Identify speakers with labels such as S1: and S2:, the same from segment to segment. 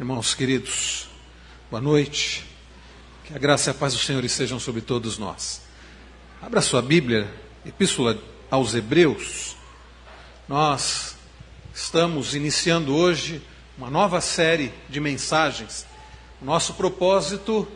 S1: Irmãos queridos, boa noite. Que a graça e a paz do Senhor estejam sobre todos nós. Abra sua Bíblia, Epístola aos Hebreus. Nós estamos iniciando hoje uma nova série de mensagens. Nosso propósito,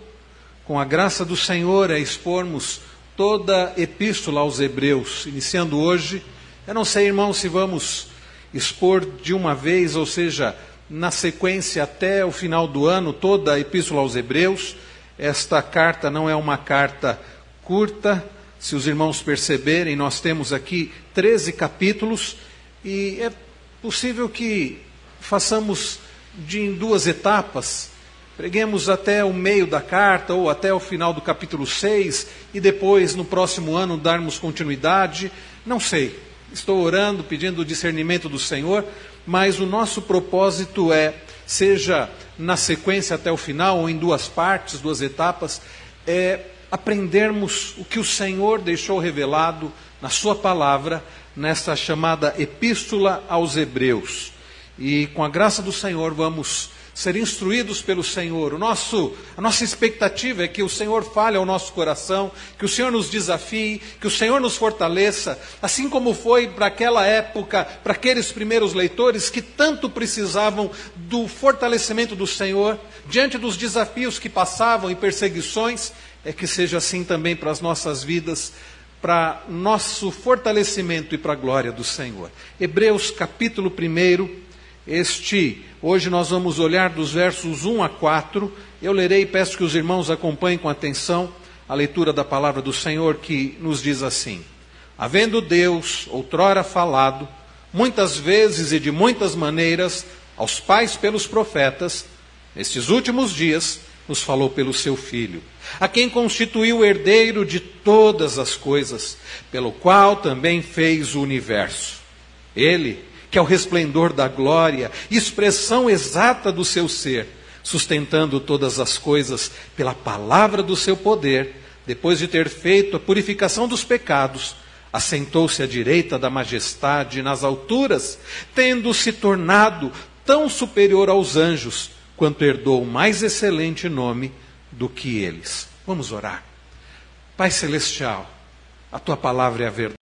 S1: com a graça do Senhor, é expormos toda a Epístola aos Hebreus. Iniciando hoje, eu não sei, irmãos, se vamos expor de uma vez, ou seja, na sequência até o final do ano, toda a Epístola aos Hebreus. Esta carta não é uma carta curta, se os irmãos perceberem, nós temos aqui 13 capítulos e é possível que façamos de em duas etapas. Preguemos até o meio da carta ou até o final do capítulo 6 e depois, no próximo ano, darmos continuidade. Não sei. Estou orando, pedindo o discernimento do Senhor, mas o nosso propósito é, seja na sequência até o final, ou em duas partes, duas etapas, é aprendermos o que o Senhor deixou revelado na Sua palavra, nessa chamada Epístola aos Hebreus. E com a graça do Senhor vamos ser instruídos pelo Senhor. O nosso, a nossa expectativa é que o Senhor fale ao nosso coração, que o Senhor nos desafie, que o Senhor nos fortaleça, assim como foi para aquela época, para aqueles primeiros leitores que tanto precisavam do fortalecimento do Senhor diante dos desafios que passavam e perseguições, é que seja assim também para as nossas vidas, para nosso fortalecimento e para a glória do Senhor. Hebreus capítulo 1, este, hoje nós vamos olhar dos versos 1 a 4. Eu lerei e peço que os irmãos acompanhem com atenção a leitura da palavra do Senhor que nos diz assim: Havendo Deus outrora falado, muitas vezes e de muitas maneiras, aos pais pelos profetas, nestes últimos dias nos falou pelo seu Filho, a quem constituiu herdeiro de todas as coisas, pelo qual também fez o universo. Ele que é o resplendor da glória, expressão exata do seu ser, sustentando todas as coisas pela palavra do seu poder, depois de ter feito a purificação dos pecados, assentou-se à direita da majestade nas alturas, tendo se tornado tão superior aos anjos, quanto herdou mais excelente nome do que eles. Vamos orar. Pai Celestial, a tua palavra é a verdade.